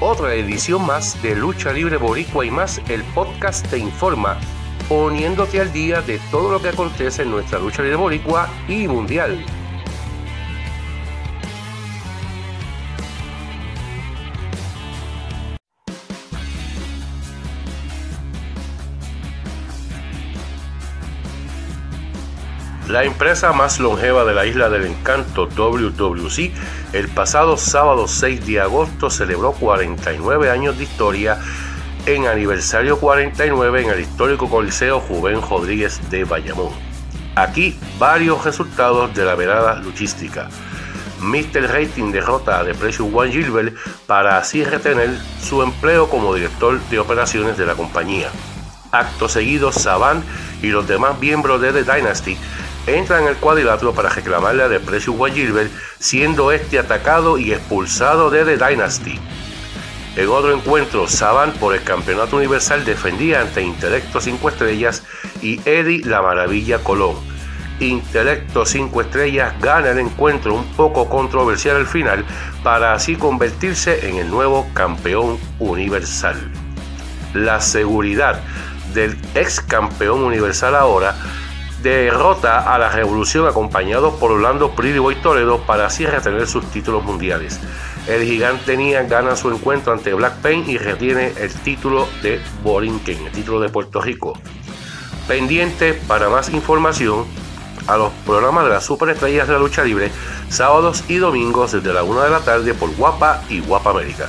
otra edición más de Lucha Libre Boricua y más, el podcast te informa, poniéndote al día de todo lo que acontece en nuestra lucha libre boricua y mundial. La empresa más longeva de la isla del encanto, WWC, el pasado sábado 6 de agosto celebró 49 años de historia en aniversario 49 en el histórico Coliseo Juven Rodríguez de Bayamón. Aquí varios resultados de la velada luchística. Mr. Rating derrota a Depression One Gilbert para así retener su empleo como director de operaciones de la compañía. Acto seguido, Saban y los demás miembros de The Dynasty entra en el cuadrilátero para reclamarle a Depression One Gilbert, siendo este atacado y expulsado de The Dynasty. En otro encuentro, Saban por el campeonato universal defendía ante Intelecto 5 Estrellas y Eddie La Maravilla Colón. Intelecto 5 Estrellas gana el encuentro un poco controversial al final para así convertirse en el nuevo campeón universal. La seguridad del ex campeón universal ahora derrota a la Revolución acompañado por Orlando Pretty Toledo para así retener sus títulos mundiales. El gigante Nia gana su encuentro ante Black Pain y retiene el título de Borinquen, el título de Puerto Rico. Pendiente para más información a los programas de las superestrellas de la lucha libre, sábados y domingos desde la 1 de la tarde por Guapa y Guapa América.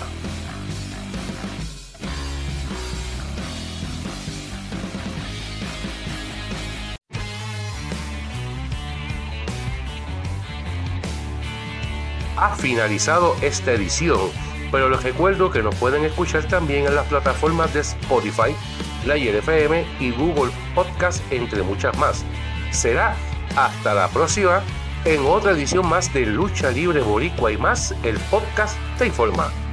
Ha finalizado esta edición, pero les recuerdo que nos pueden escuchar también en las plataformas de Spotify, la IRFM y Google Podcast, entre muchas más. Será hasta la próxima en otra edición más de Lucha Libre Boricua y más, el podcast te informa.